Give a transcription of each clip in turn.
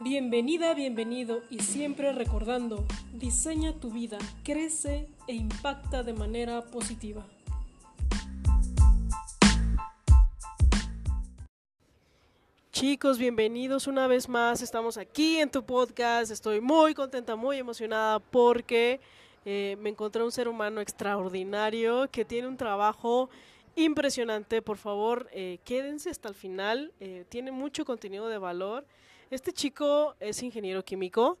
Bienvenida, bienvenido y siempre recordando, diseña tu vida, crece e impacta de manera positiva. Chicos, bienvenidos una vez más. Estamos aquí en tu podcast. Estoy muy contenta, muy emocionada porque eh, me encontré un ser humano extraordinario que tiene un trabajo impresionante. Por favor, eh, quédense hasta el final. Eh, tiene mucho contenido de valor. Este chico es ingeniero químico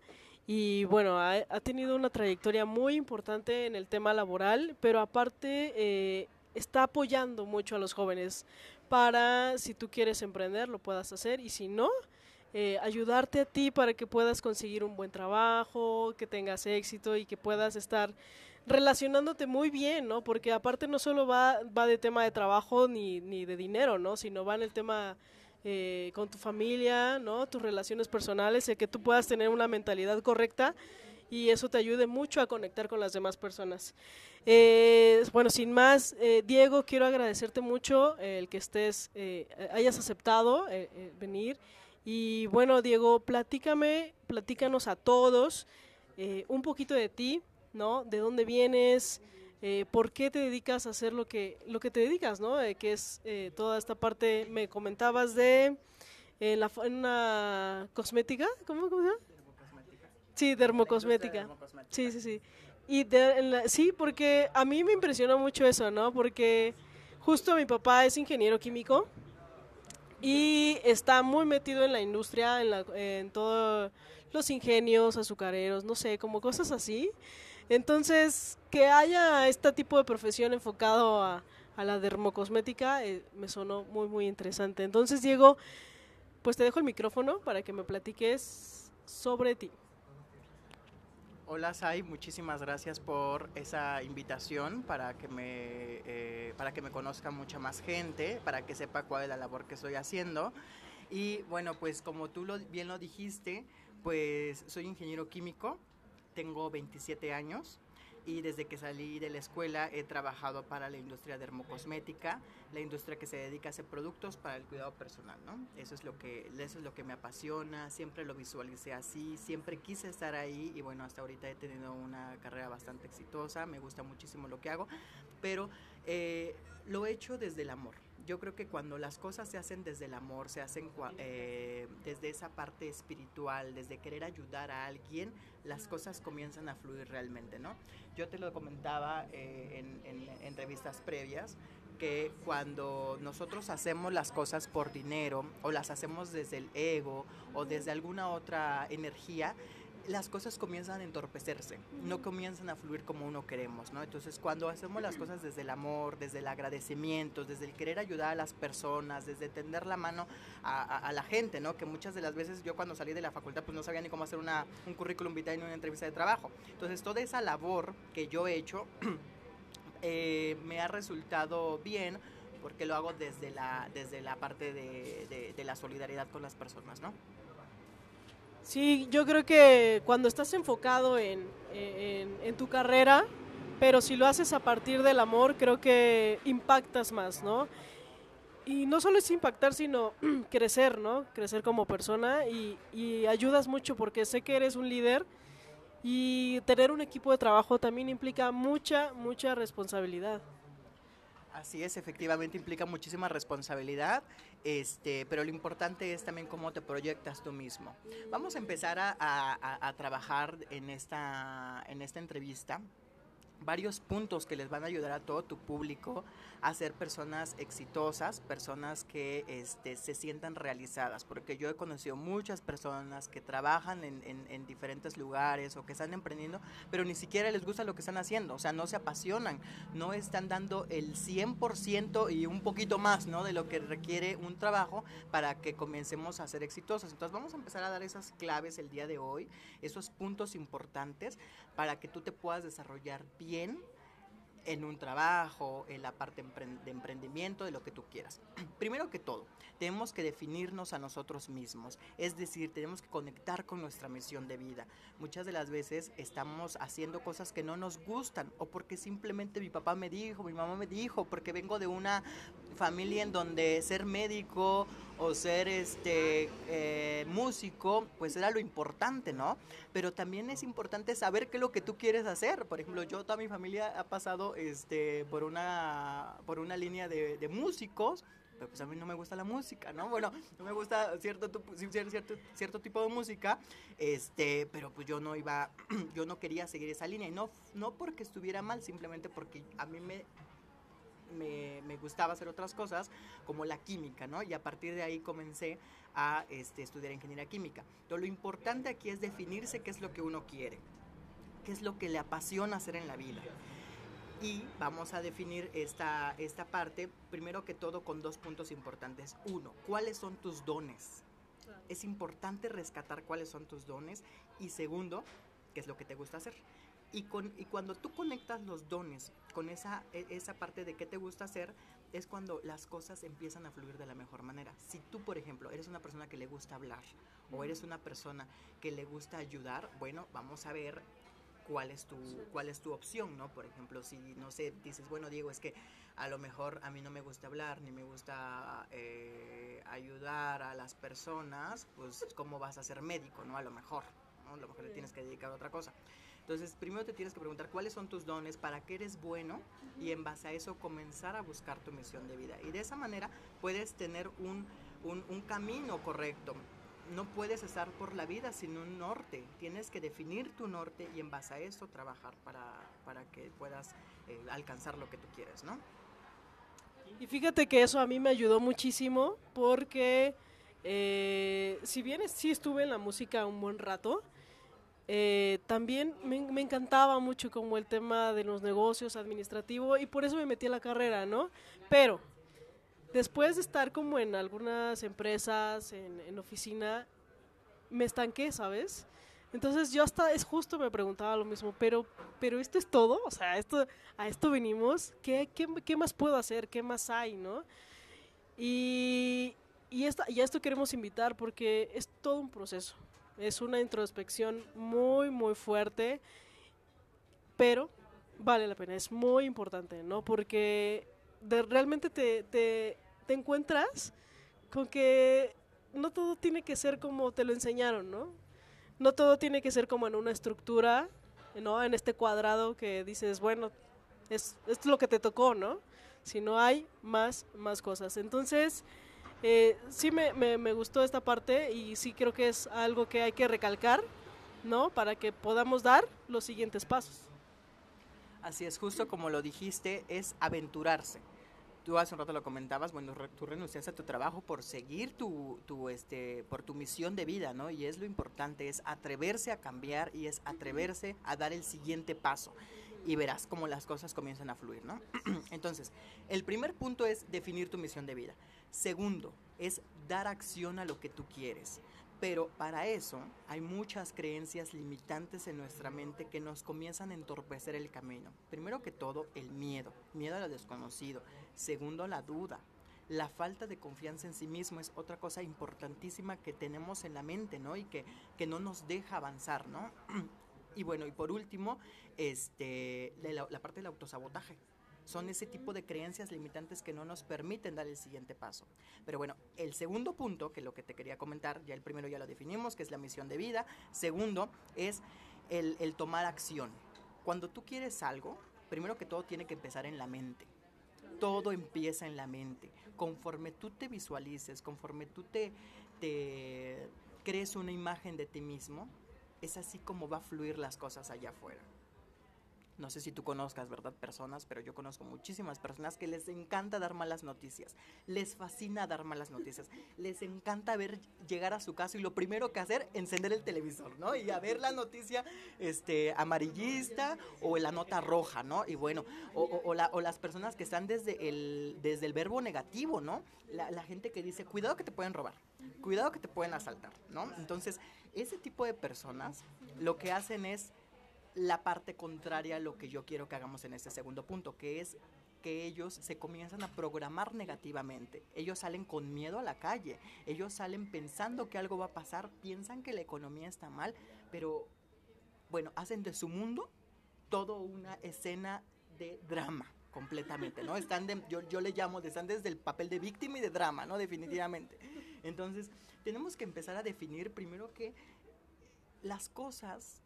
y bueno, ha, tenido una trayectoria muy importante en el tema laboral, pero aparte está apoyando mucho a los jóvenes para, si tú quieres emprender, lo puedas hacer y si no, eh, ayudarte a ti para que puedas conseguir un buen trabajo, que tengas éxito y que puedas estar relacionándote muy bien, ¿no? Porque aparte no solo va, va de tema de trabajo ni, ni de dinero, ¿no? Sino va en el tema eh, con tu familia, ¿no? Tus relaciones personales, y que tú puedas tener una mentalidad correcta y eso te ayude mucho a conectar con las demás personas. Eh, bueno, sin más, eh, Diego, quiero agradecerte mucho el que estés, hayas aceptado venir. Y bueno, Diego, platícame, platícanos a todos un poquito de ti, ¿no? ¿De dónde vienes? ¿Por qué te dedicas a hacer lo que, lo que te dedicas, ¿no? que es toda esta parte, me comentabas de la, en una cosmética, ¿cómo, cómo se llama? Sí, dermocosmética. Sí, sí, sí. Y sí, porque a mí me impresionó mucho eso, ¿no? Porque justo mi papá es ingeniero químico y está muy metido en la industria, en, la, en todos los ingenios azucareros, no sé, como cosas así. Entonces, que haya este tipo de profesión enfocado a, la dermocosmética eh, me sonó muy, muy interesante. Entonces, Diego, pues te dejo el micrófono para que me platiques sobre ti. Hola Sai, muchísimas gracias por esa invitación para que me eh, para que me conozca mucha más gente, para que sepa cuál es la labor que estoy haciendo. Y bueno, pues como tú lo, bien lo dijiste, pues soy ingeniero químico, tengo 27 años y desde que salí de la escuela he trabajado para la industria dermocosmética, la industria que se dedica a hacer productos para el cuidado personal, ¿no? Eso es lo que eso es lo que me apasiona, siempre lo visualicé así, siempre quise estar ahí y bueno, hasta ahorita he tenido una carrera bastante exitosa, me gusta muchísimo lo que hago, pero eh, lo he hecho desde el amor yo creo que cuando las cosas se hacen desde el amor, se hacen eh, desde esa parte espiritual, desde querer ayudar a alguien, las cosas comienzan a fluir realmente, ¿no? Yo te lo comentaba eh, en, en entrevistas previas, que cuando nosotros hacemos las cosas por dinero o las hacemos desde el ego o desde alguna otra energía, las cosas comienzan a entorpecerse, no comienzan a fluir como uno queremos, ¿no? Entonces, cuando hacemos las cosas desde el amor, desde el agradecimiento, desde el querer ayudar a las personas, desde tender la mano a, la gente, ¿no? Que muchas de las veces yo cuando salí de la facultad pues no sabía ni cómo hacer una, un currículum vitae en una entrevista de trabajo. Entonces, toda esa labor que yo he hecho eh, me ha resultado bien porque lo hago desde la, desde la parte de, de la solidaridad con las personas, ¿no? Sí, yo creo que cuando estás enfocado en, tu carrera, pero si lo haces a partir del amor, creo que impactas más, ¿no? Y no solo es impactar, sino crecer, ¿no? Crecer como persona y, y ayudas mucho porque sé que eres un líder y tener un equipo de trabajo también implica mucha, mucha responsabilidad. Así es, efectivamente implica muchísima responsabilidad, este, pero lo importante es también cómo te proyectas tú mismo. Vamos a empezar a, a trabajar en esta, en esta entrevista varios puntos que les van a ayudar a todo tu público a ser personas exitosas, personas que este, se sientan realizadas, porque yo he conocido muchas personas que trabajan en, en, diferentes lugares o que están emprendiendo, pero ni siquiera les gusta lo que están haciendo, o sea, no se apasionan, no están dando el 100% y un poquito más ¿no? de lo que requiere un trabajo para que comencemos a ser exitosos. Entonces vamos a empezar a dar esas claves el día de hoy, esos puntos importantes para que tú te puedas desarrollar bien en un trabajo, en la parte de emprendimiento, de lo que tú quieras. Primero que todo, tenemos que definirnos a nosotros mismos, es decir, tenemos que conectar con nuestra misión de vida. Muchas de las veces estamos haciendo cosas que no nos gustan o porque simplemente mi papá me dijo, mi mamá me dijo, porque vengo de una familia en donde ser médico o ser este eh, músico, pues era lo importante, ¿no? Pero también es importante saber qué es lo que tú quieres hacer. Por ejemplo, yo, toda mi familia ha pasado este, por, una, por una línea de, músicos, pero pues a mí no me gusta la música, ¿no? Bueno, no me gusta cierto, cierto, cierto tipo de música, este, pero pues yo no iba, yo no quería seguir esa línea, y no, no porque estuviera mal, simplemente porque a mí me me, me, gustaba hacer otras cosas, como la química, ¿no? Y a partir de ahí comencé a este, estudiar ingeniería química. Pero lo importante aquí es definirse qué es lo que uno quiere, qué es lo que le apasiona hacer en la vida. Y vamos a definir esta, esta parte, primero que todo, con dos puntos importantes. Uno, ¿cuáles son tus dones? Es importante rescatar cuáles son tus dones. Y segundo, ¿qué es lo que te gusta hacer? Y, con, y cuando tú conectas los dones con esa, e, esa parte de qué te gusta hacer, es cuando las cosas empiezan a fluir de la mejor manera. Si tú, por ejemplo, eres una persona que le gusta hablar o eres una persona que le gusta ayudar, bueno, vamos a ver cuál es tu cuál es tu opción, ¿no? Por ejemplo, si no sé, dices, bueno, Diego, es que a lo mejor a mí no me gusta hablar ni me gusta eh, ayudar a las personas, pues cómo vas a ser médico, ¿no? A lo mejor, ¿no? A lo mejor le tienes que dedicar a otra cosa. Entonces, primero te tienes que preguntar cuáles son tus dones, para qué eres bueno y en base a eso comenzar a buscar tu misión de vida. Y de esa manera puedes tener un, un, camino correcto. No puedes estar por la vida sin un norte. Tienes que definir tu norte y en base a eso trabajar para, para que puedas eh, alcanzar lo que tú quieres, ¿no? Y fíjate que eso a mí me ayudó muchísimo porque eh, si bien sí estuve en la música un buen rato, eh, también me, encantaba mucho como el tema de los negocios administrativo y por eso me metí a la carrera, ¿no? Pero después de estar como en algunas empresas, en, oficina, me estanqué, ¿sabes? Entonces yo hasta es justo me preguntaba lo mismo, pero, pero esto es todo, o sea, esto, a esto venimos, ¿qué, qué, qué más puedo hacer? ¿Qué más hay, no? Y, y, esta, y a esto queremos invitar porque es todo un proceso. Es una introspección muy, muy fuerte, pero vale la pena, es muy importante, ¿no? Porque realmente te, te, encuentras con que no todo tiene que ser como te lo enseñaron, ¿no? No todo tiene que ser como en una estructura, ¿no? En este cuadrado que dices, bueno, es, es lo que te tocó, ¿no? Si no hay más, más cosas. Entonces, eh, sí me, me, gustó esta parte y sí creo que es algo que hay que recalcar, ¿no? Para que podamos dar los siguientes pasos. Así es, justo como lo dijiste, es aventurarse. Tú hace un rato lo comentabas, bueno, tú renuncias a tu trabajo por seguir tu, tu, este, por tu misión de vida, ¿no? Y es lo importante, es atreverse a cambiar y es atreverse a dar el siguiente paso y verás cómo las cosas comienzan a fluir, ¿no? Entonces, el primer punto es definir tu misión de vida. Segundo, es dar acción a lo que tú quieres. Pero para eso hay muchas creencias limitantes en nuestra mente que nos comienzan a entorpecer el camino. Primero que todo, el miedo, miedo a lo desconocido. Segundo, la duda. La falta de confianza en sí mismo es otra cosa importantísima que tenemos en la mente, ¿no? Y que, que no nos deja avanzar, ¿no? Y bueno, y por último, este, la, la parte del autosabotaje son ese tipo de creencias limitantes que no nos permiten dar el siguiente paso. Pero bueno, el segundo punto, que lo que te quería comentar, ya el primero ya lo definimos, que es la misión de vida. Segundo, es el, tomar acción. Cuando tú quieres algo, primero que todo tiene que empezar en la mente. Todo empieza en la mente. Conforme tú te visualices, conforme tú te, te crees una imagen de ti mismo, es así como va a fluir las cosas allá afuera. No sé si tú conozcas, ¿verdad? Personas, pero yo conozco muchísimas personas que les encanta dar malas noticias. Les fascina dar malas noticias. Les encanta ver llegar a su casa y lo primero que hacer, encender el televisor, ¿no? Y a ver la noticia este, amarillista o la nota roja, ¿no? Y bueno, o, las personas que están desde el, desde el verbo negativo, ¿no? La gente que dice, cuidado que te pueden robar, cuidado que te pueden asaltar, ¿no? Entonces, ese tipo de personas lo que hacen es la parte contraria a lo que yo quiero que hagamos en este segundo punto, que es que ellos se comienzan a programar negativamente. Ellos salen con miedo a la calle, ellos salen pensando que algo va a pasar, piensan que la economía está mal, pero bueno, hacen de su mundo todo una escena de drama, completamente, ¿no? Están de, yo, yo le llamo, están desde el papel de víctima y de drama, ¿no? Definitivamente. Entonces, tenemos que empezar a definir primero que las cosas,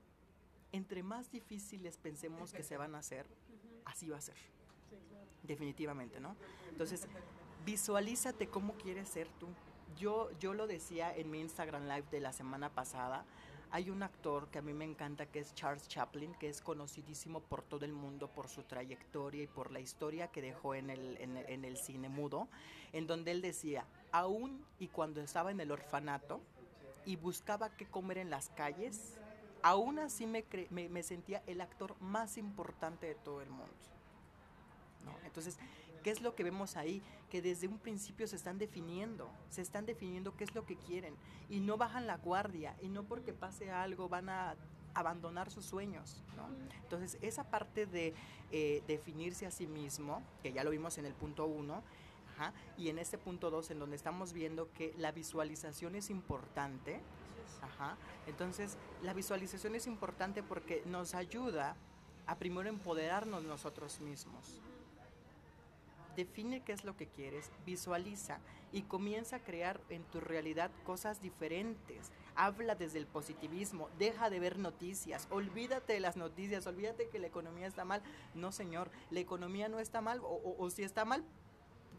entre más difíciles pensemos que se van a hacer, así va a ser. Definitivamente, ¿no? Entonces, visualízate cómo quieres ser tú. Yo, yo lo decía en mi Instagram Live de la semana pasada. Hay un actor que a mí me encanta que es Charles Chaplin, que es conocidísimo por todo el mundo por su trayectoria y por la historia que dejó en el, en, el cine mudo, en donde él decía, aún y cuando estaba en el orfanato y buscaba qué comer en las calles, aún así me, sentía el actor más importante de todo el mundo. Entonces, ¿Qué es lo que vemos ahí? Que desde un principio se están definiendo, se están definiendo qué es lo que quieren y no bajan la guardia y no porque pase algo van a abandonar sus sueños. ¿no? Entonces, esa parte de eh, definirse a sí mismo, que ya lo vimos en el punto uno, y en este punto dos, en donde estamos viendo que la visualización es importante. Ajá, entonces, la visualización es importante porque nos ayuda a primero empoderarnos nosotros mismos define qué es lo que quieres, visualiza y comienza a crear en tu realidad cosas diferentes. Habla desde el positivismo, deja de ver noticias, olvídate de las noticias, olvídate que la economía está mal. No, señor, la economía no está mal o, si está mal,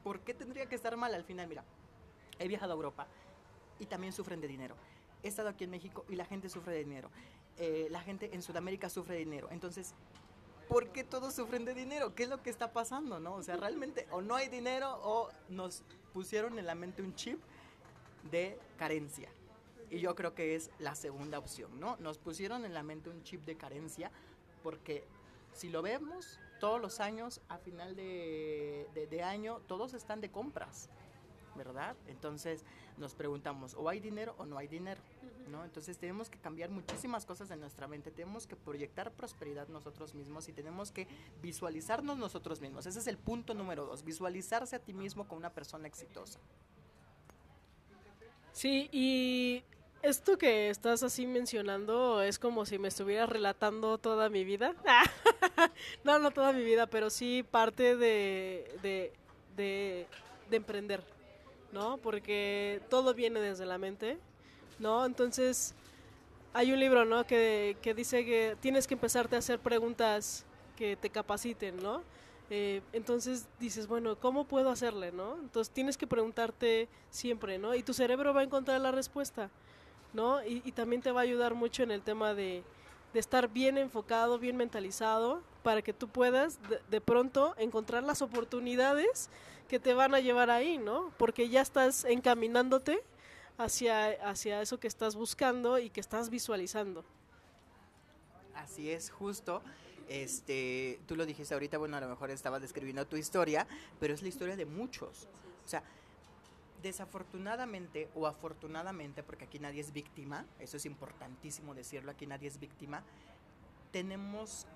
¿por qué tendría que estar mal al final? Mira, he viajado a Europa y también sufren de dinero. He estado aquí en México y la gente sufre de dinero. Eh, la gente en Sudamérica sufre de dinero. Entonces, ¿por qué todos sufren de dinero? ¿Qué es lo que está pasando, no? O sea, realmente o no hay dinero o nos pusieron en la mente un chip de carencia. Y yo creo que es la segunda opción, ¿no? Nos pusieron en la mente un chip de carencia porque si lo vemos todos los años, a final de, de año, todos están de compras. ¿Verdad? Entonces nos preguntamos, o hay dinero o no hay dinero, ¿no? Entonces tenemos que cambiar muchísimas cosas en nuestra mente, tenemos que proyectar prosperidad nosotros mismos y tenemos que visualizarnos nosotros mismos. Ese es el punto número dos, visualizarse a ti mismo como una persona exitosa. Sí, y esto que estás así mencionando es como si me estuvieras relatando toda mi vida. no, no toda mi vida, pero sí parte de, de, de, de emprender. ¿No? Porque todo viene desde la mente, ¿no? Entonces, hay un libro, ¿no? Que, que dice que tienes que empezarte a hacer preguntas que te capaciten, ¿no? Eh, entonces dices, bueno, ¿cómo puedo hacerle, no? Entonces tienes que preguntarte siempre, ¿no? Y tu cerebro va a encontrar la respuesta, ¿no? Y, también te va a ayudar mucho en el tema de, de estar bien enfocado, bien mentalizado, para que tú puedas de, pronto encontrar las oportunidades que te van a llevar ahí, ¿no? Porque ya estás encaminándote hacia, hacia eso que estás buscando y que estás visualizando. Así es, justo. Este, tú lo dijiste ahorita, bueno, a lo mejor estabas describiendo tu historia, pero es la historia de muchos. O sea, desafortunadamente o afortunadamente, porque aquí nadie es víctima, eso es importantísimo decirlo, aquí nadie es víctima, tenemos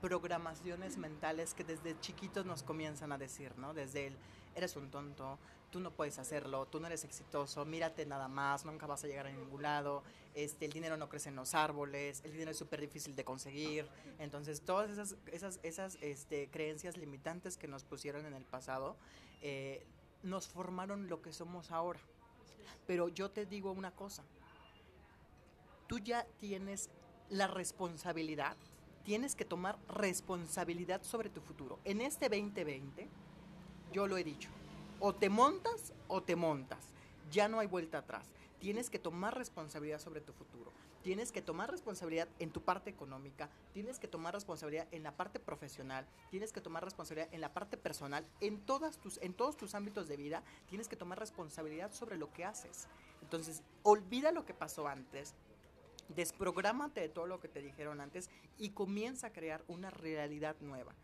programaciones mentales que desde chiquitos nos comienzan a decir, ¿no? Desde el, eres un tonto, tú no puedes hacerlo, tú no eres exitoso, mírate nada más, nunca vas a llegar a ningún lado, este, el dinero no crece en los árboles, el dinero es súper difícil de conseguir. Entonces, todas esas, esas, esas este, creencias limitantes que nos pusieron en el pasado, eh, nos formaron lo que somos ahora. Pero yo te digo una cosa, tú ya tienes la responsabilidad, tienes que tomar responsabilidad sobre tu futuro. En este 2020, yo lo he dicho, o te montas o te montas, ya no hay vuelta atrás. Tienes que tomar responsabilidad sobre tu futuro tienes que tomar responsabilidad en tu parte económica, tienes que tomar responsabilidad en la parte profesional, tienes que tomar responsabilidad en la parte personal, en, todas tus, en todos tus ámbitos de vida, tienes que tomar responsabilidad sobre lo que haces. Entonces, olvida lo que pasó antes, desprográmate de todo lo que te dijeron antes y comienza a crear una realidad nueva.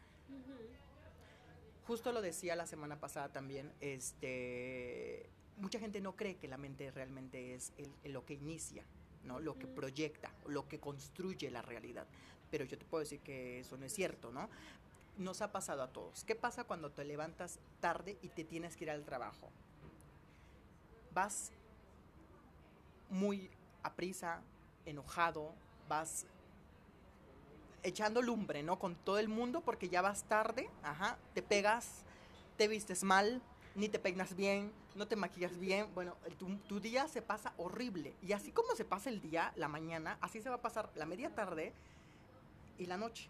Justo lo decía la semana pasada también, este, mucha gente no cree que la mente realmente es lo que inicia, ¿no? Lo que proyecta, lo que construye la realidad. Pero yo te puedo decir que eso no es cierto, ¿no? Nos ha pasado a todos. ¿Qué pasa cuando te levantas tarde y te tienes que ir al trabajo? Vas muy a prisa, enojado, vas echando lumbre, ¿no? Con todo el mundo porque ya vas tarde, ajá, te pegas, te vistes mal, ni te peinas bien, no te maquillas bien. Bueno, tu, tu, día se pasa horrible. Y así como se pasa el día, la mañana, así se va a pasar la media tarde y la noche.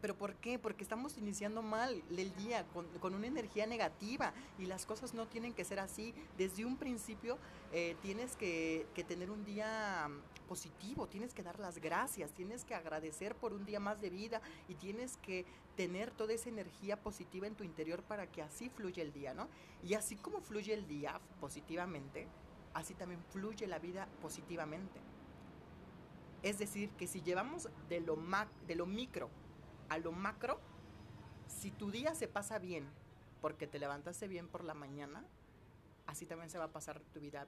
¿Pero por qué? Porque estamos iniciando mal el día, con, con, una energía negativa y las cosas no tienen que ser así. Desde un principio eh, tienes que, que, tener un día positivo, tienes que dar las gracias, tienes que agradecer por un día más de vida y tienes que tener toda esa energía positiva en tu interior para que así fluya el día, ¿no? Y así como fluye el día positivamente, así también fluye la vida positivamente. Es decir, que si llevamos de lo, mac, de lo micro a lo macro, si tu día se pasa bien porque te levantaste bien por la mañana, así también se va a pasar tu vida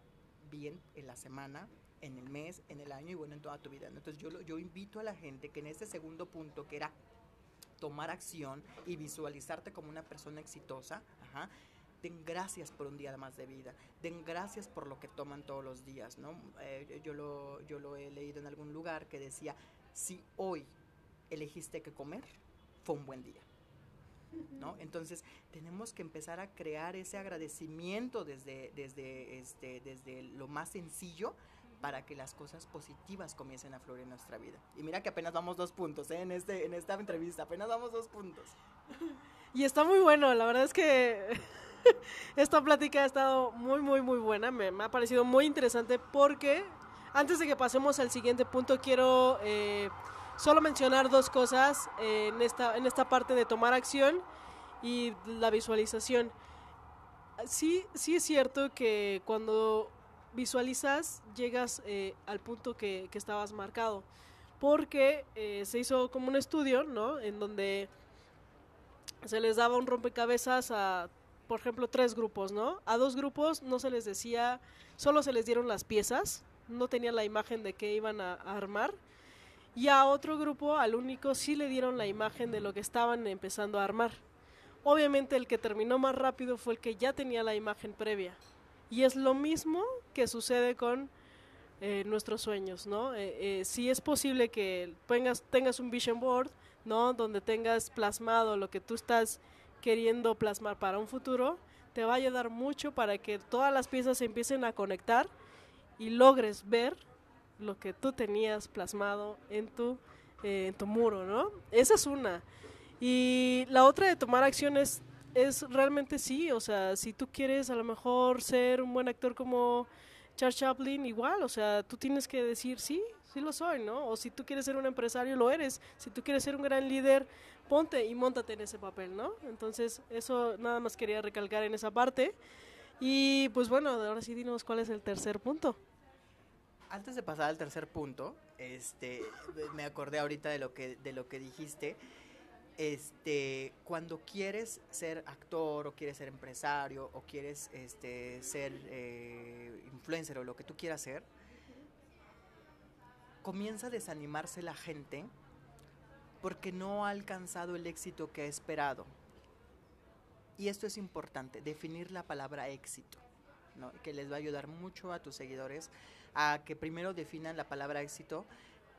bien en la semana, en el mes, en el año y bueno, en toda tu vida. Entonces yo, yo invito a la gente que en este segundo punto, que era tomar acción y visualizarte como una persona exitosa, ajá, den gracias por un día más de vida, den gracias por lo que toman todos los días, ¿no? Eh, yo, lo, yo lo he leído en algún lugar que decía, si hoy elegiste que comer, fue un buen día. ¿No? Entonces tenemos que empezar a crear ese agradecimiento desde, desde, este, desde lo más sencillo para que las cosas positivas comiencen a florecer en nuestra vida. Y mira que apenas vamos dos puntos ¿eh? en, este, en esta entrevista, apenas vamos dos puntos. Y está muy bueno, la verdad es que esta plática ha estado muy, muy, muy buena, me, me, ha parecido muy interesante porque antes de que pasemos al siguiente punto quiero... Eh, solo mencionar dos cosas en, esta, en esta parte de tomar acción y la visualización. Sí, sí es cierto que cuando visualizas llegas eh, al punto que, que, estabas marcado, porque eh, se hizo como un estudio, ¿no? En donde se les daba un rompecabezas a, por ejemplo, tres grupos, ¿no? A dos grupos no se les decía, solo se les dieron las piezas, no tenían la imagen de qué iban a, a armar y a otro grupo, al único, sí le dieron la imagen de lo que estaban empezando a armar. Obviamente el que terminó más rápido fue el que ya tenía la imagen previa. Y es lo mismo que sucede con eh, nuestros sueños, ¿no? Eh, eh, si es posible que tengas, tengas un vision board, ¿no? Donde tengas plasmado lo que tú estás queriendo plasmar para un futuro, te va a ayudar mucho para que todas las piezas se empiecen a conectar y logres ver lo que tú tenías plasmado en tu, eh, en tu muro, ¿no? Esa es una. Y la otra de tomar acciones es realmente sí, o sea, si tú quieres a lo mejor ser un buen actor como Charles Chaplin, igual, o sea, tú tienes que decir sí, sí lo soy, ¿no? O si tú quieres ser un empresario, lo eres. Si tú quieres ser un gran líder, ponte y montate en ese papel, ¿no? Entonces, eso nada más quería recalcar en esa parte. Y pues bueno, ahora sí dinos cuál es el tercer punto antes de pasar al tercer punto, este, me acordé ahorita de lo que, de lo que dijiste. Este, cuando quieres ser actor o quieres ser empresario o quieres este, ser eh, influencer o lo que tú quieras ser, comienza a desanimarse la gente porque no ha alcanzado el éxito que ha esperado. Y esto es importante, definir la palabra éxito, ¿no? que les va a ayudar mucho a tus seguidores a que primero definan la palabra éxito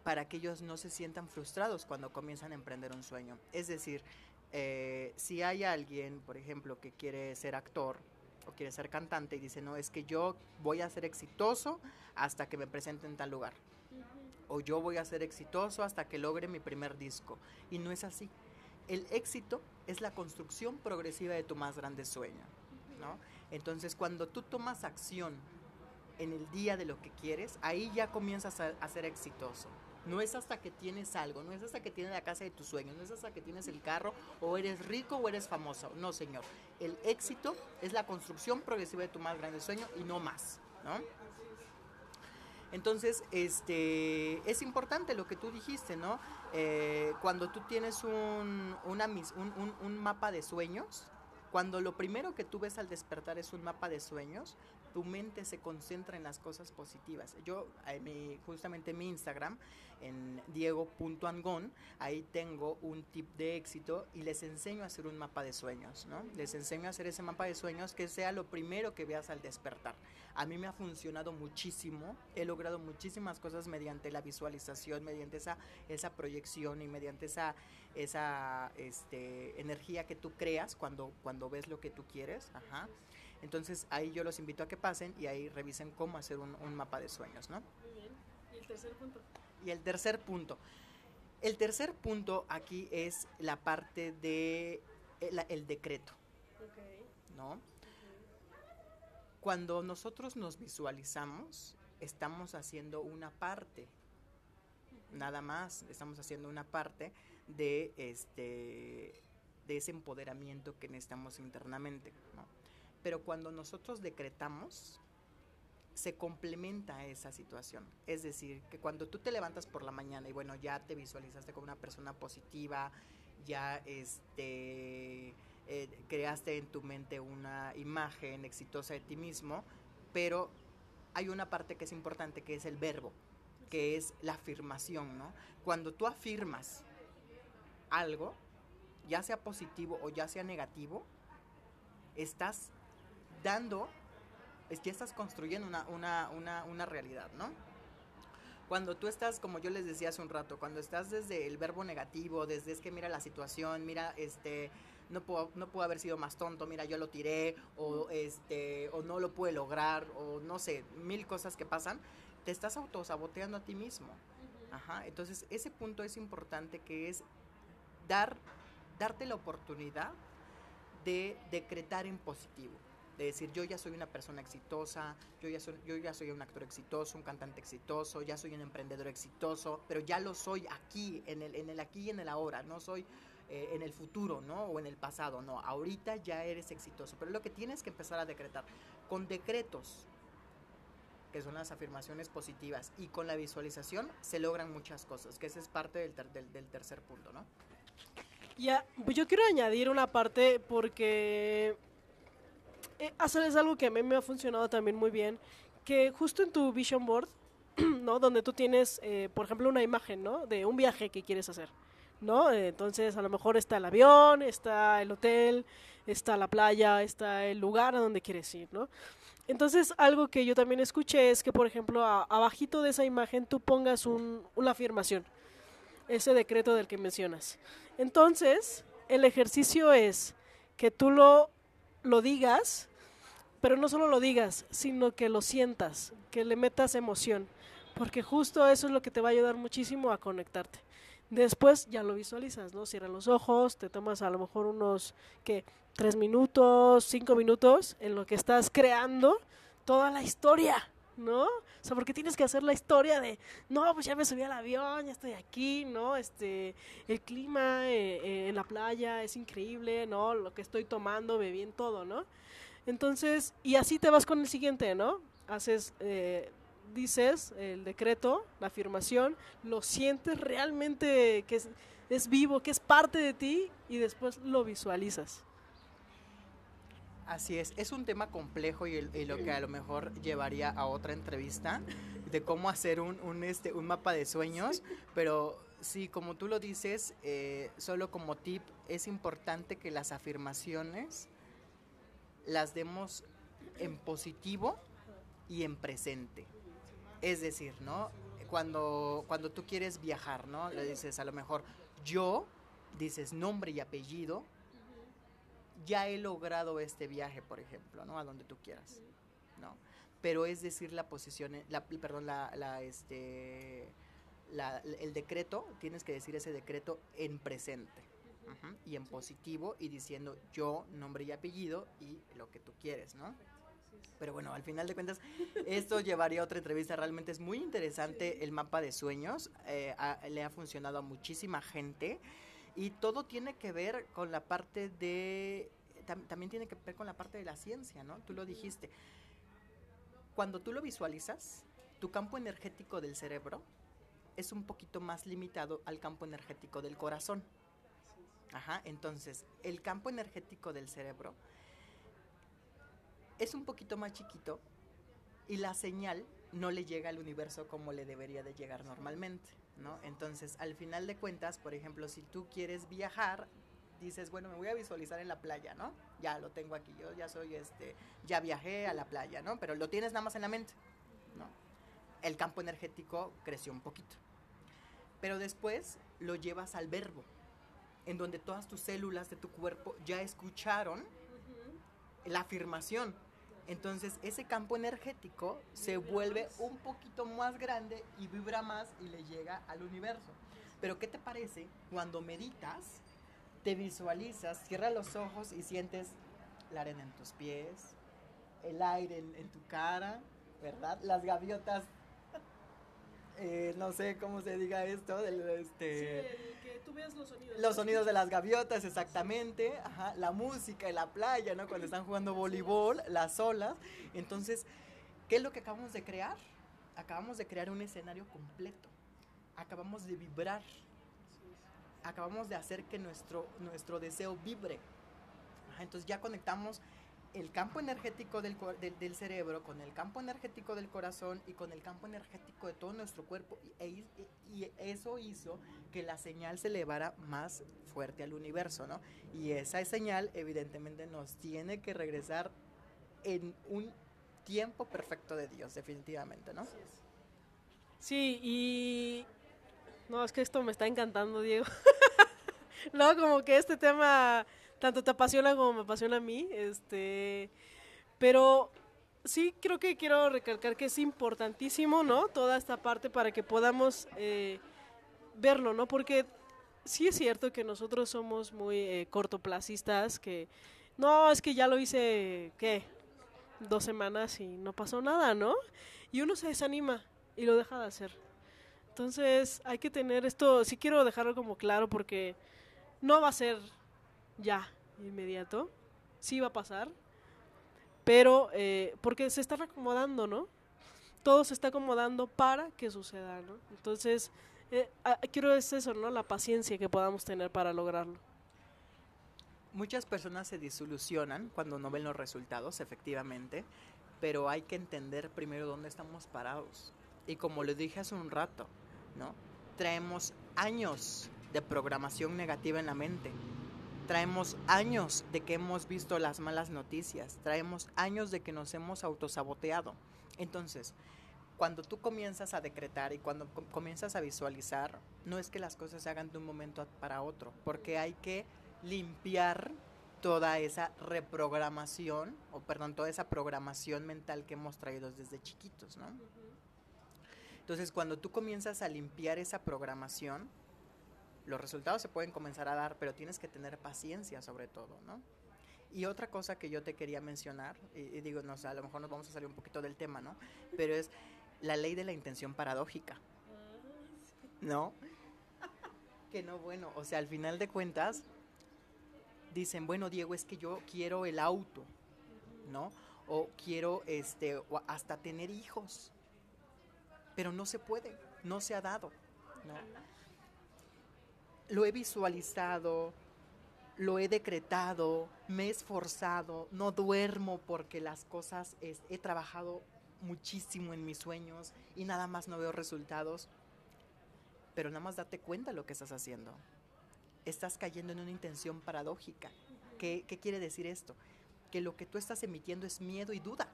para que ellos no se sientan frustrados cuando comienzan a emprender un sueño. Es decir, eh, si hay alguien, por ejemplo, que quiere ser actor o quiere ser cantante y dice, no, es que yo voy a ser exitoso hasta que me presente en tal lugar. O yo voy a ser exitoso hasta que logre mi primer disco. Y no es así. El éxito es la construcción progresiva de tu más grande sueño. ¿no? Entonces, cuando tú tomas acción en el día de lo que quieres, ahí ya comienzas a, ser exitoso. No es hasta que tienes algo, no es hasta que tienes la casa de tus sueños, no es hasta que tienes el carro o eres rico o eres famoso. No, señor. El éxito es la construcción progresiva de tu más grande sueño y no más, ¿no? Entonces, este, es importante lo que tú dijiste, ¿no? Eh, cuando tú tienes un, un, un mapa de sueños, cuando lo primero que tú ves al despertar es un mapa de sueños, tu mente se concentra en las cosas positivas. Yo, justamente en mi Instagram, en diego.angón, ahí tengo un tip de éxito y les enseño a hacer un mapa de sueños, ¿no? Les enseño a hacer ese mapa de sueños que sea lo primero que veas al despertar. A mí me ha funcionado muchísimo, he logrado muchísimas cosas mediante la visualización, mediante esa, esa proyección y mediante esa, esa este, energía que tú creas cuando, cuando ves lo que tú quieres. Ajá. Entonces ahí yo los invito a que pasen y ahí revisen cómo hacer un, mapa de sueños, ¿no? Muy bien. ¿Y el tercer punto? Y el tercer punto. El tercer punto aquí es la parte de el, decreto. ¿No? Cuando nosotros nos visualizamos, estamos haciendo una parte, nada más, estamos haciendo una parte de este de ese empoderamiento que necesitamos internamente. ¿no? Pero cuando nosotros decretamos, se complementa esa situación. Es decir, que cuando tú te levantas por la mañana y bueno, ya te visualizaste como una persona positiva, ya este, eh, creaste en tu mente una imagen exitosa de ti mismo, pero hay una parte que es importante, que es el verbo, que es la afirmación, ¿no? Cuando tú afirmas algo, ya sea positivo o ya sea negativo, estás dando, es que estás construyendo una, una, una, una realidad, ¿no? Cuando tú estás, como yo les decía hace un rato, cuando estás desde el verbo negativo, desde es que mira la situación, mira, este, no puedo, no haber sido más tonto, mira, yo lo tiré, o este, o no lo pude lograr, o no sé, mil cosas que pasan, te estás autosaboteando a ti mismo. Entonces, ese punto es importante que es dar, darte la oportunidad de decretar en positivo de decir yo ya soy una persona exitosa, yo ya soy, yo ya soy un actor exitoso, un cantante exitoso, ya soy un emprendedor exitoso, pero ya lo soy aquí, en el, en el aquí y en el ahora, no soy eh, en el futuro, ¿no? O en el pasado, no, ahorita ya eres exitoso, pero lo que tienes que empezar a decretar, con decretos, que son las afirmaciones positivas, y con la visualización se logran muchas cosas, que ese es parte del, del, tercer punto, ¿no? Ya, pues yo quiero añadir una parte porque eh, es algo que a mí me ha funcionado también muy bien, que justo en tu vision board, ¿no? Donde tú tienes, eh, por ejemplo, una imagen, ¿no? De un viaje que quieres hacer, ¿no? entonces, a lo mejor está el avión, está el hotel, está la playa, está el lugar a donde quieres ir, ¿no? Entonces, algo que yo también escuché es que, por ejemplo, abajito de esa imagen tú pongas un, una afirmación, ese decreto del que mencionas. Entonces, el ejercicio es que tú lo lo digas, pero no solo lo digas, sino que lo sientas, que le metas emoción, porque justo eso es lo que te va a ayudar muchísimo a conectarte. Después ya lo visualizas, ¿no? Cierra los ojos, te tomas a lo mejor unos, ¿qué? Tres minutos, cinco minutos en lo que estás creando toda la historia ¿no? O sea, porque tienes que hacer la historia de, no, pues ya me subí al avión, ya estoy aquí, ¿no? Este, el clima eh, eh, en la playa es increíble, ¿no? Lo que estoy tomando, bebí todo, ¿no? Entonces, y así te vas con el siguiente, ¿no? Haces, eh, dices el decreto, la afirmación, lo sientes realmente que es, es vivo, que es parte de ti y después lo visualizas. Así es, es un tema complejo y, lo que a lo mejor llevaría a otra entrevista de cómo hacer un, este, un mapa de sueños, pero sí, como tú lo dices, eh, solo como tip, es importante que las afirmaciones las demos en positivo y en presente. Es decir, ¿no? Cuando, cuando tú quieres viajar, ¿no? Le dices a lo mejor yo, dices nombre y apellido, ya he logrado este viaje, por ejemplo, ¿no? A donde tú quieras, ¿no? Pero es decir, la posición, la, perdón, la, la este, la, el decreto, tienes que decir ese decreto en presente y en positivo y diciendo yo, nombre y apellido y lo que tú quieres, ¿no? Pero bueno, al final de cuentas, esto llevaría a otra entrevista. Realmente es muy interesante el mapa de sueños. Eh, le ha funcionado a muchísima gente. Y todo tiene que ver con la parte de, también tiene que ver con la parte de la ciencia, ¿no? Tú lo dijiste. Cuando tú lo visualizas, tu campo energético del cerebro es un poquito más limitado al campo energético del corazón. Ajá, entonces, el campo energético del cerebro es un poquito más chiquito y la señal no le llega al universo como le debería de llegar normalmente, ¿no? Entonces, al final de cuentas, por ejemplo, si tú quieres viajar, dices, bueno, me voy a visualizar en la playa, ¿no? Ya lo tengo aquí, yo ya soy este, ya viajé a la playa, ¿no? Pero lo tienes nada más en la mente, ¿no? El campo energético creció un poquito. Pero después lo llevas al verbo, en donde todas tus células de tu cuerpo ya escucharon la afirmación. Entonces ese campo energético se vuelve un poquito más grande y vibra más y le llega al universo. Pero ¿qué te parece cuando meditas, te visualizas, cierras los ojos y sientes la arena en tus pies, el aire en, tu cara, ¿verdad? Las gaviotas eh, no sé cómo se diga esto, del, este, tú veas los sonidos. Los sonidos de las gaviotas, exactamente. la música en la playa, ¿no? Cuando están jugando voleibol, las olas. Entonces, ¿qué es lo que acabamos de crear? Acabamos de crear un escenario completo. Acabamos de vibrar. Acabamos de hacer que nuestro, nuestro deseo vibre. entonces ya conectamos el campo energético del, del, cerebro, con el campo energético del corazón y con el campo energético de todo nuestro cuerpo. Y, y, eso hizo que la señal se elevara más fuerte al universo, ¿no? Y esa señal evidentemente nos tiene que regresar en un tiempo perfecto de Dios, definitivamente, ¿no? Sí, y... No, es que esto me está encantando, Diego. no, como que este tema tanto te apasiona como me apasiona a mí, este, pero sí creo que quiero recalcar que es importantísimo, ¿no? Toda esta parte para que podamos eh, verlo, ¿no? Porque sí es cierto que nosotros somos muy eh, cortoplacistas, que no, es que ya lo hice, ¿qué? Dos semanas y no pasó nada, ¿no? Y uno se desanima y lo deja de hacer. Entonces hay que tener esto, sí quiero dejarlo como claro porque no va a ser ya, inmediato. Sí va a pasar. Pero eh, porque se está acomodando, ¿no? Todo se está acomodando para que suceda, ¿no? Entonces, eh, quiero es eso, ¿no? La paciencia que podamos tener para lograrlo. Muchas personas se disolucionan cuando no ven los resultados, efectivamente, pero hay que entender primero dónde estamos parados. Y como le dije hace un rato, ¿no? Traemos años de programación negativa en la mente Traemos años de que hemos visto las malas noticias, traemos años de que nos hemos autosaboteado. Entonces, cuando tú comienzas a decretar y cuando comienzas a visualizar, no es que las cosas se hagan de un momento para otro, porque hay que limpiar toda esa reprogramación, o perdón, toda esa programación mental que hemos traído desde chiquitos, ¿no? Entonces, cuando tú comienzas a limpiar esa programación, los resultados se pueden comenzar a dar, pero tienes que tener paciencia sobre todo, ¿no? Y otra cosa que yo te quería mencionar, y, digo, no sé, a lo mejor nos vamos a salir un poquito del tema, ¿no? Pero es la ley de la intención paradójica, ¿no? que no, bueno, o sea, al final de cuentas, dicen, bueno, Diego, es que yo quiero el auto, ¿no? O quiero, este, o hasta tener hijos, pero no se puede, no se ha dado, ¿no? Lo he visualizado, lo he decretado, me he esforzado, no duermo porque las cosas, he trabajado muchísimo en mis sueños y nada más no veo resultados. Pero nada más date cuenta lo que estás haciendo. Estás cayendo en una intención paradójica. ¿Qué, ¿Qué quiere decir esto? Que lo que tú estás emitiendo es miedo y duda.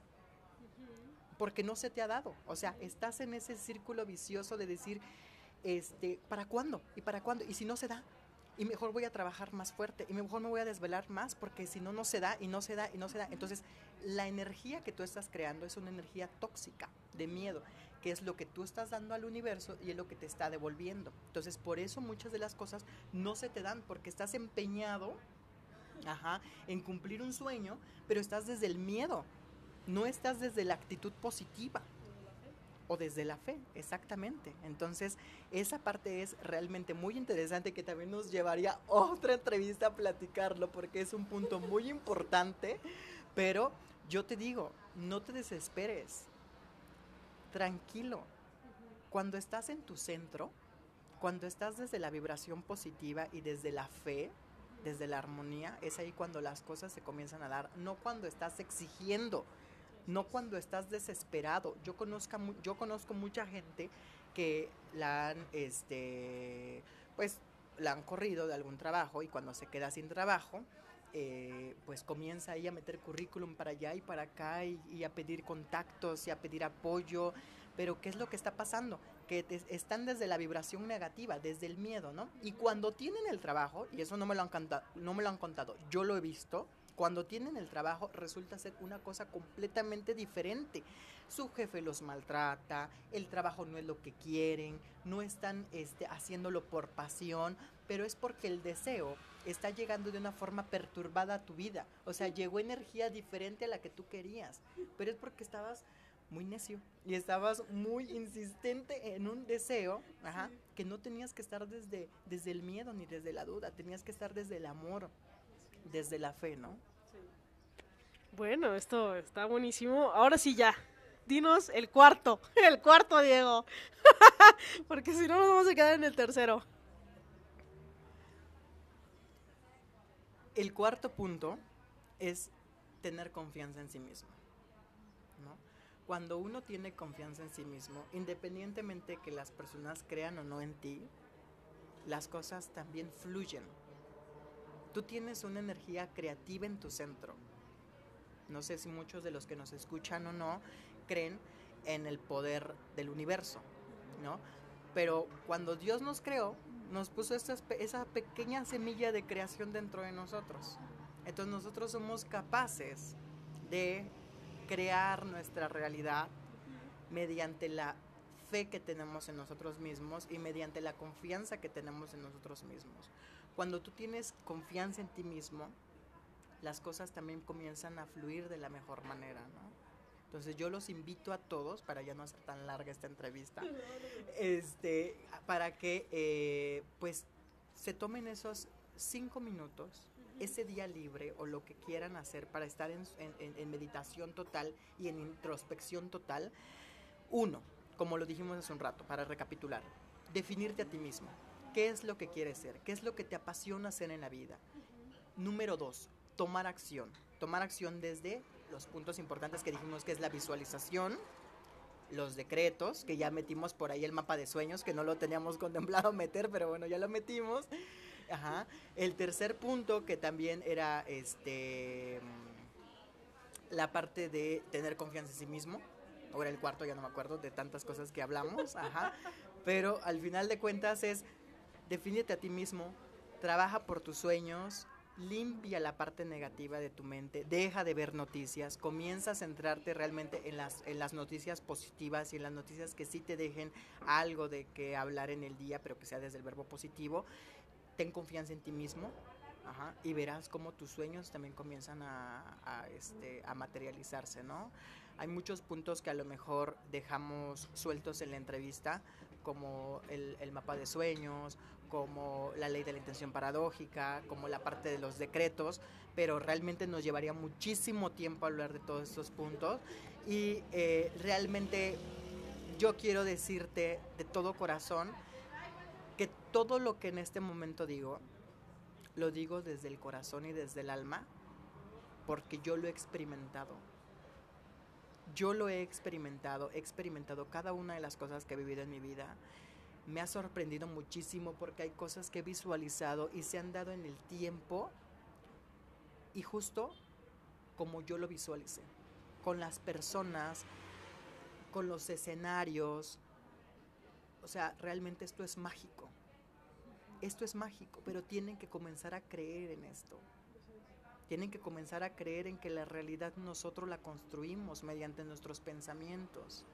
Porque no se te ha dado. O sea, estás en ese círculo vicioso de decir, este, ¿para cuándo? ¿Y para cuándo? Y si no se da, y mejor voy a trabajar más fuerte, y mejor me voy a desvelar más, porque si no, no se da, y no se da, y no se da. Entonces, la energía que tú estás creando es una energía tóxica, de miedo, que es lo que tú estás dando al universo y es lo que te está devolviendo. Entonces, por eso muchas de las cosas no se te dan, porque estás empeñado ajá, en cumplir un sueño, pero estás desde el miedo, no estás desde la actitud positiva o desde la fe, exactamente. Entonces, esa parte es realmente muy interesante que también nos llevaría otra entrevista a platicarlo porque es un punto muy importante, pero yo te digo, no te desesperes, tranquilo. Cuando estás en tu centro, cuando estás desde la vibración positiva y desde la fe, desde la armonía, es ahí cuando las cosas se comienzan a dar, no cuando estás exigiendo no cuando estás desesperado. Yo conozco, yo conozco mucha gente que la han, este, pues, la han corrido de algún trabajo y cuando se queda sin trabajo, eh, pues comienza ahí a meter currículum para allá y para acá y, a pedir contactos y a pedir apoyo. Pero ¿qué es lo que está pasando? Que están desde la vibración negativa, desde el miedo, ¿no? Y cuando tienen el trabajo, y eso no me lo han, cantado, no me lo han contado, yo lo he visto, cuando tienen el trabajo resulta ser una cosa completamente diferente. Su jefe los maltrata, el trabajo no es lo que quieren, no están este, haciéndolo por pasión, pero es porque el deseo está llegando de una forma perturbada a tu vida. O sea, llegó energía diferente a la que tú querías, pero es porque estabas muy necio y estabas muy insistente en un deseo que no tenías que estar desde, desde el miedo ni desde la duda, tenías que estar desde el amor, desde la fe, ¿no? Bueno, esto está buenísimo. Ahora sí ya, dinos el cuarto, el cuarto, Diego, porque si no nos vamos a quedar en el tercero. El cuarto punto es tener confianza en sí mismo. Cuando uno tiene confianza en sí mismo, independientemente que las personas crean o no en ti, las cosas también fluyen. Tú tienes una energía creativa en tu centro. No sé si muchos de los que nos escuchan o no creen en el poder del universo, ¿no? Pero cuando Dios nos creó, nos puso esa, esa pequeña semilla de creación dentro de nosotros. Entonces nosotros somos capaces de crear nuestra realidad mediante la fe que tenemos en nosotros mismos y mediante la confianza que tenemos en nosotros mismos. Cuando tú tienes confianza en ti mismo, las cosas también comienzan a fluir de la mejor manera, ¿no? Entonces yo los invito a todos, para ya no hacer tan larga esta entrevista, este, para que eh, pues se tomen esos cinco minutos, ese día libre o lo que quieran hacer para estar en, en meditación total y en introspección total. Uno, como lo dijimos hace un rato, para recapitular, definirte a ti mismo. ¿Qué es lo que quieres ser? ¿Qué es lo que te apasiona hacer en la vida? Número dos, tomar acción. Tomar acción desde los puntos importantes que dijimos que es la visualización, los decretos, que ya metimos por ahí el mapa de sueños, que no lo teníamos contemplado meter, pero bueno, ya lo metimos. Ajá. El tercer punto, que también era este la parte de tener confianza en sí mismo. Ahora el cuarto, ya no me acuerdo de tantas cosas que hablamos. Ajá. Pero al final de cuentas es, defínete a ti mismo, trabaja por tus sueños, limpia la parte negativa de tu mente, deja de ver noticias, comienza a centrarte realmente en las, en las noticias positivas y en las noticias que sí te dejen algo de que hablar en el día, pero que sea desde el verbo positivo. Ten confianza en ti mismo y verás cómo tus sueños también comienzan a, este, a materializarse, ¿no? Hay muchos puntos que a lo mejor dejamos sueltos en la entrevista, como el, mapa de sueños, como la ley de la intención paradójica, como la parte de los decretos, pero realmente nos llevaría muchísimo tiempo hablar de todos estos puntos y eh, realmente yo quiero decirte de todo corazón que todo lo que en este momento digo, lo digo desde el corazón y desde el alma, porque yo lo he experimentado. Yo lo he experimentado, he experimentado cada una de las cosas que he vivido en mi vida me ha sorprendido muchísimo porque hay cosas que he visualizado y se han dado en el tiempo y justo como yo lo visualicé, con las personas, con los escenarios. O sea, realmente esto es mágico. Esto es mágico, pero tienen que comenzar a creer en esto. Tienen que comenzar a creer en que la realidad nosotros la construimos mediante nuestros pensamientos.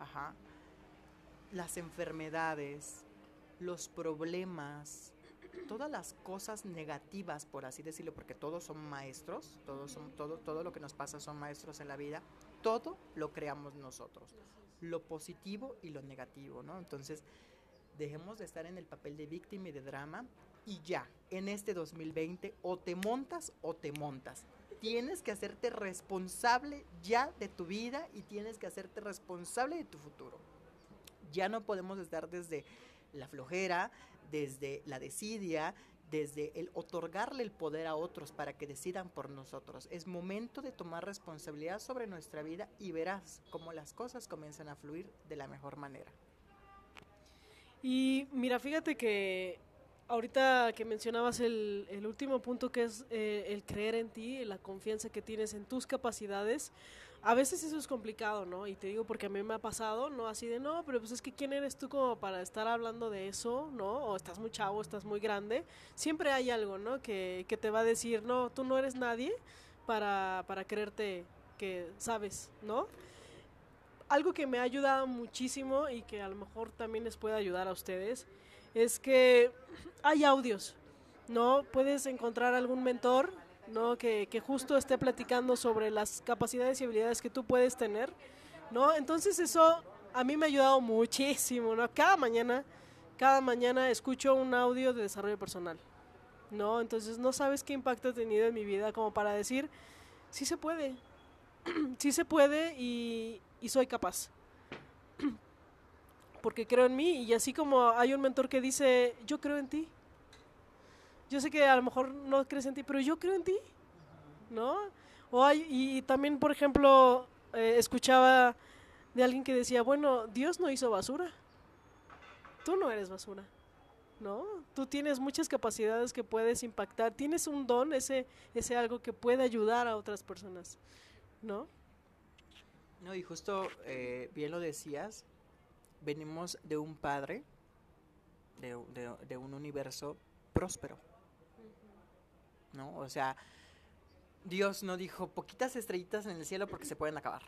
Ajá las enfermedades, los problemas, todas las cosas negativas, por así decirlo, porque todos son maestros, todos son, todo, todo lo que nos pasa son maestros en la vida, todo lo creamos nosotros, lo positivo y lo negativo, ¿no? Entonces, dejemos de estar en el papel de víctima y de drama y ya, en este 2020 o te montas o te montas. Tienes que hacerte responsable ya de tu vida y tienes que hacerte responsable de tu futuro. Ya no podemos estar desde la flojera, desde la desidia, desde el otorgarle el poder a otros para que decidan por nosotros. Es momento de tomar responsabilidad sobre nuestra vida y verás cómo las cosas comienzan a fluir de la mejor manera. Y mira, fíjate que ahorita que mencionabas el, último punto que es eh, el creer en ti, la confianza que tienes en tus capacidades, a veces eso es complicado, ¿no? Y te digo porque a mí me ha pasado, ¿no? Así de, no, pero pues es que ¿quién eres tú como para estar hablando de eso, ¿no? O estás muy chavo, estás muy grande. Siempre hay algo, ¿no? Que, que te va a decir, no, tú no eres nadie para, para creerte que sabes, ¿no? Algo que me ha ayudado muchísimo y que a lo mejor también les puede ayudar a ustedes es que hay audios, ¿no? Puedes encontrar algún mentor ¿no? Que, que, justo esté platicando sobre las capacidades y habilidades que tú puedes tener, ¿no? Entonces eso a mí me ha ayudado muchísimo, ¿no? Cada mañana, cada mañana escucho un audio de desarrollo personal, ¿no? Entonces no sabes qué impacto ha tenido en mi vida como para decir, sí se puede, sí se puede y, y soy capaz. Porque creo en mí y así como hay un mentor que dice, yo creo en ti, yo sé que a lo mejor no crees en ti, pero yo creo en ti, ¿no? O hay, y también, por ejemplo, eh, escuchaba de alguien que decía, bueno, Dios no hizo basura, tú no eres basura, ¿no? Tú tienes muchas capacidades que puedes impactar, tienes un don, ese, ese algo que puede ayudar a otras personas, ¿no? No, y justo eh, bien lo decías, venimos de un padre, de, de, de un universo próspero. ¿no? O sea, Dios no dijo poquitas estrellitas en el cielo porque se pueden acabar.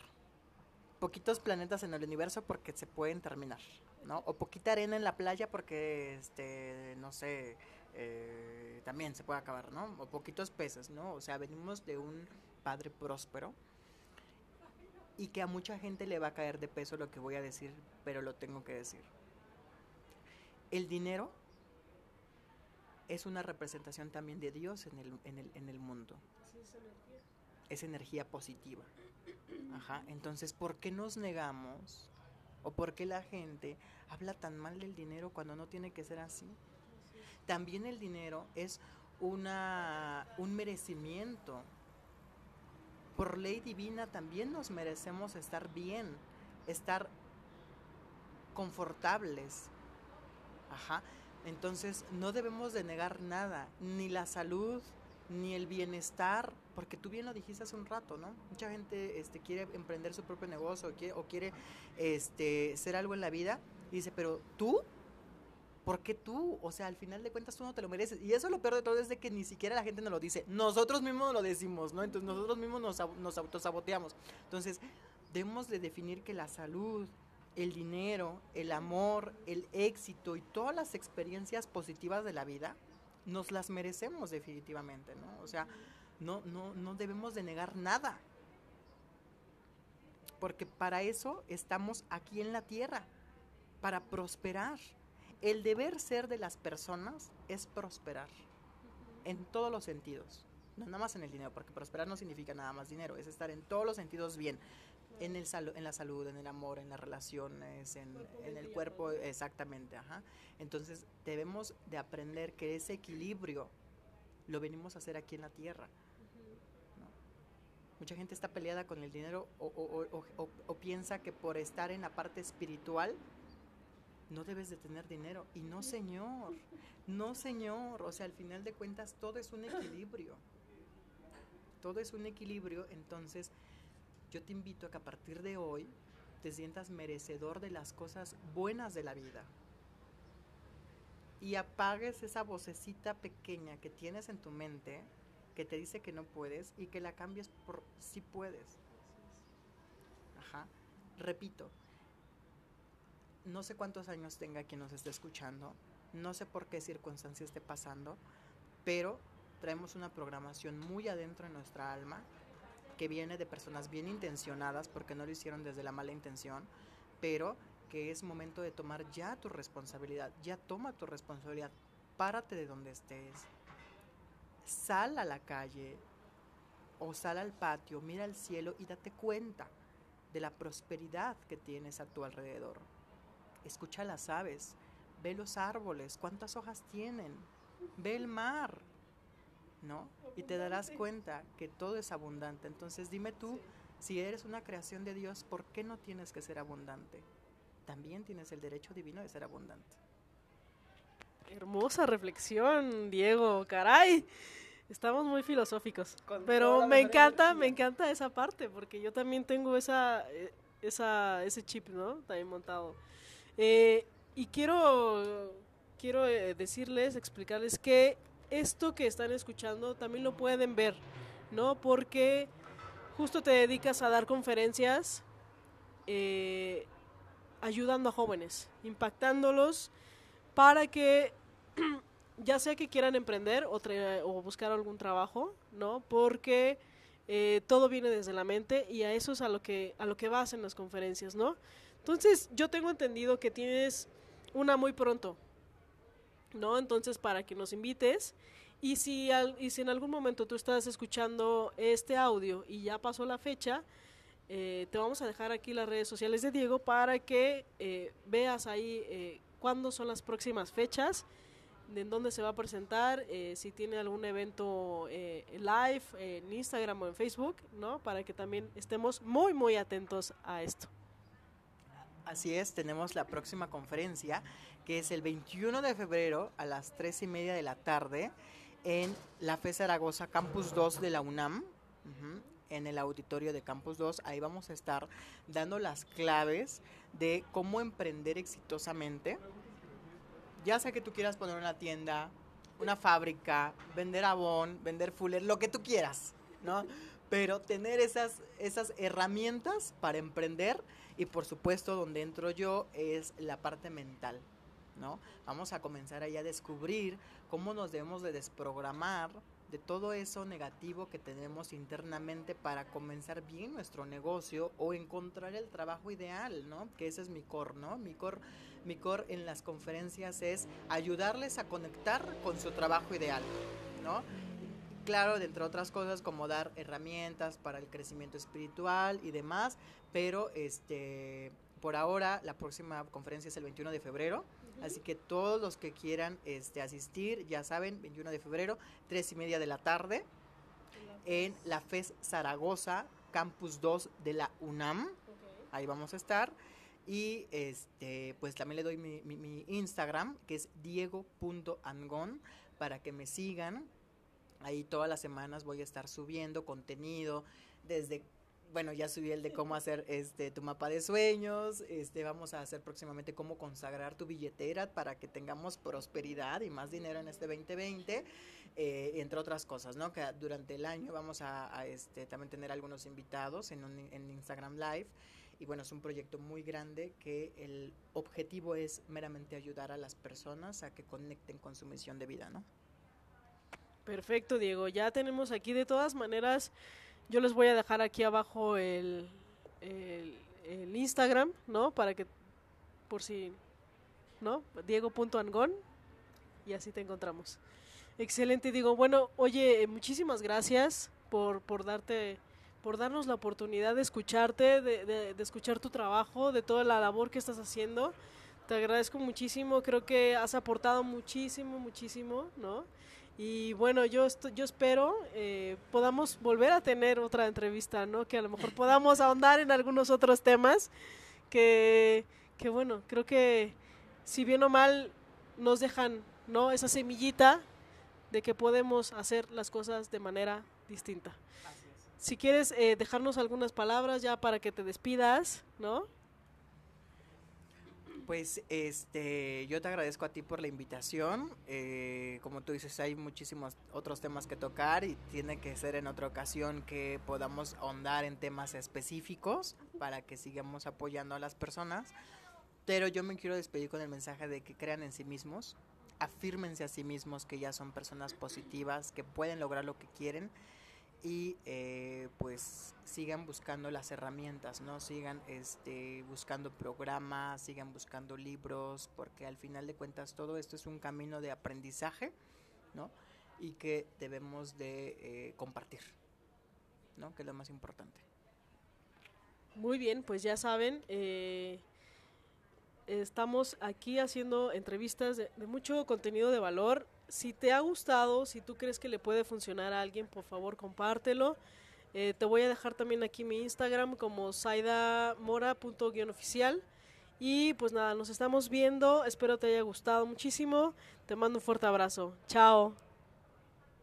Poquitos planetas en el universo porque se pueden terminar, ¿no? O poquita arena en la playa porque, este, no sé, eh, también se puede acabar, ¿no? O poquitos peces, ¿no? O sea, venimos de un padre próspero y que a mucha gente le va a caer de peso lo que voy a decir, pero lo tengo que decir. El dinero es una representación también de Dios en el, en el, en el mundo. es energía. Es energía positiva. Ajá. Entonces, ¿por qué nos negamos? ¿O por qué la gente habla tan mal del dinero cuando no tiene que ser así? También el dinero es una, un merecimiento. Por ley divina también nos merecemos estar bien, estar confortables. Ajá. Entonces no debemos de negar nada, ni la salud, ni el bienestar, porque tú bien lo dijiste hace un rato, ¿no? Mucha gente este, quiere emprender su propio negocio o quiere, este, ser algo en la vida y dice, pero tú, ¿por qué tú? O sea, al final de cuentas tú no te lo mereces. Y eso lo peor de todo es de que ni siquiera la gente nos lo dice, nosotros mismos lo decimos, ¿no? Entonces nosotros mismos nos, nos autosaboteamos. Entonces, debemos de definir que la salud, el dinero, el amor, el éxito y todas las experiencias positivas de la vida, nos las merecemos definitivamente, ¿no? O sea, no, no, no debemos de negar nada. Porque para eso estamos aquí en la tierra, para prosperar. El deber ser de las personas es prosperar, en todos los sentidos. No nada más en el dinero, porque prosperar no significa nada más dinero, es estar en todos los sentidos bien en, el en la salud, en el amor, en las relaciones, en, en el cuerpo, exactamente. Ajá. Entonces debemos de aprender que ese equilibrio lo venimos a hacer aquí en la tierra. Mucha gente está peleada con el dinero o, o, o, o, piensa que por estar en la parte espiritual no debes de tener dinero. Y no, señor, no, señor. O sea, al final de cuentas todo es un equilibrio. Todo es un equilibrio, entonces yo te invito a que a partir de hoy te sientas merecedor de las cosas buenas de la vida. Y apagues esa vocecita pequeña que tienes en tu mente que te dice que no puedes y que la cambies por si puedes. Ajá. Repito, no sé cuántos años tenga quien nos esté escuchando, no sé por qué circunstancia esté pasando, pero traemos una programación muy adentro en nuestra alma que viene de personas bien intencionadas porque no lo hicieron desde la mala intención, pero que es momento de tomar ya tu responsabilidad, ya toma tu responsabilidad, párate de donde estés, sal a la calle o sal al patio, mira al cielo y date cuenta de la prosperidad que tienes a tu alrededor. Escucha las aves, ve los árboles, cuántas hojas tienen, ve el mar, ¿no? Y te darás cuenta que todo es abundante. Entonces dime tú, si eres una creación de Dios, ¿por qué no tienes que ser abundante? También tienes el derecho divino de ser abundante. Hermosa reflexión, Diego, caray. Estamos muy filosóficos. pero me encanta, me encanta esa parte, porque yo también tengo esa, eh, esa, ese chip, ¿no? También montado. Eh, y quiero, quiero eh, decirles, explicarles que esto que están escuchando también lo pueden ver, ¿no? Porque justo te dedicas a dar conferencias ayudando a jóvenes, impactándolos para que ya sea que quieran emprender o, o buscar algún trabajo, ¿no? Porque eh, todo viene desde la mente y a eso es a lo que a lo que vas en las conferencias, ¿no? Entonces yo tengo entendido que tienes una muy pronto, ¿no? Entonces para que nos invites y si y si en algún momento tú estás escuchando este audio y ya pasó la fecha, eh, te vamos a dejar aquí las redes sociales de Diego para que eh, veas ahí cuándo son las próximas fechas en dónde se va a presentar, eh, si tiene algún evento eh, live en Instagram o en Facebook, ¿no? Para que también estemos muy, muy atentos a esto. Así es, tenemos la próxima conferencia, que es el 21 de febrero a las 3 y media de la tarde en la FE Zaragoza Campus 2 de la UNAM. en el auditorio de Campus 2, ahí vamos a estar dando las claves de cómo emprender exitosamente, ya sea que tú quieras poner una tienda, una fábrica, vender abón, vender fuller, lo que tú quieras, ¿no? Pero tener esas, esas herramientas para emprender y por supuesto donde entro yo es la parte mental, ¿no? Vamos a comenzar ahí a descubrir cómo nos debemos de desprogramar de todo eso negativo que tenemos internamente para comenzar bien nuestro negocio o encontrar el trabajo ideal, ¿no? Que ese es mi core, ¿no? Mi core, mi core en las conferencias es ayudarles a conectar con su trabajo ideal, ¿no? Claro, de entre otras cosas como dar herramientas para el crecimiento espiritual y demás, pero este por ahora la próxima conferencia es el 21 de febrero Así que todos los que quieran este, asistir, ya saben, 21 de febrero, 3 y media de la tarde, en la FES Zaragoza, Campus 2 de la UNAM. Ahí vamos a estar. Y este, pues también le doy mi, mi, Instagram, que es diego.angon, para que me sigan. Ahí todas las semanas voy a estar subiendo contenido desde bueno, ya subí el de cómo hacer este tu mapa de sueños, este vamos a hacer próximamente cómo consagrar tu billetera para que tengamos prosperidad y más dinero en este 2020, eh, entre otras cosas, ¿no? Que durante el año vamos a, este también tener algunos invitados en, un, en Instagram Live y bueno, es un proyecto muy grande que el objetivo es meramente ayudar a las personas a que conecten con su misión de vida, ¿no? Perfecto, Diego. Ya tenemos aquí de todas maneras yo les voy a dejar aquí abajo el, Instagram, ¿no? Para que, por si, ¿no? Diego.angón y así te encontramos. Excelente, digo, bueno, oye, muchísimas gracias por, por darte por darnos la oportunidad de escucharte, de, de, de, escuchar tu trabajo, de toda la labor que estás haciendo. Te agradezco muchísimo, creo que has aportado muchísimo, muchísimo, ¿no? Y bueno, yo, yo espero eh, podamos volver a tener otra entrevista, ¿no? Que a lo mejor podamos ahondar en algunos otros temas que, que bueno, creo que si bien o mal nos dejan, ¿no? Esa semillita de que podemos hacer las cosas de manera distinta. Si quieres eh, dejarnos algunas palabras ya para que te despidas, ¿no? Pues este, yo te agradezco a ti por la invitación. Eh, como tú dices, hay muchísimos otros temas que tocar y tiene que ser en otra ocasión que podamos ahondar en temas específicos para que sigamos apoyando a las personas. Pero yo me quiero despedir con el mensaje de que crean en sí mismos, afírmense a sí mismos que ya son personas positivas, que pueden lograr lo que quieren y eh, pues sigan buscando las herramientas, ¿no? Sigan este, buscando programas, sigan buscando libros, porque al final de cuentas todo esto es un camino de aprendizaje, ¿no? Y que debemos de eh, compartir, ¿no? Que es lo más importante. Muy bien, pues ya saben, eh, estamos aquí haciendo entrevistas de, de mucho contenido de valor. Si te ha gustado, si tú crees que le puede funcionar a alguien, por favor compártelo. Eh, te voy a dejar también aquí mi Instagram como saidamora.oficial. Y pues nada, nos estamos viendo. Espero te haya gustado muchísimo. Te mando un fuerte abrazo. Chao.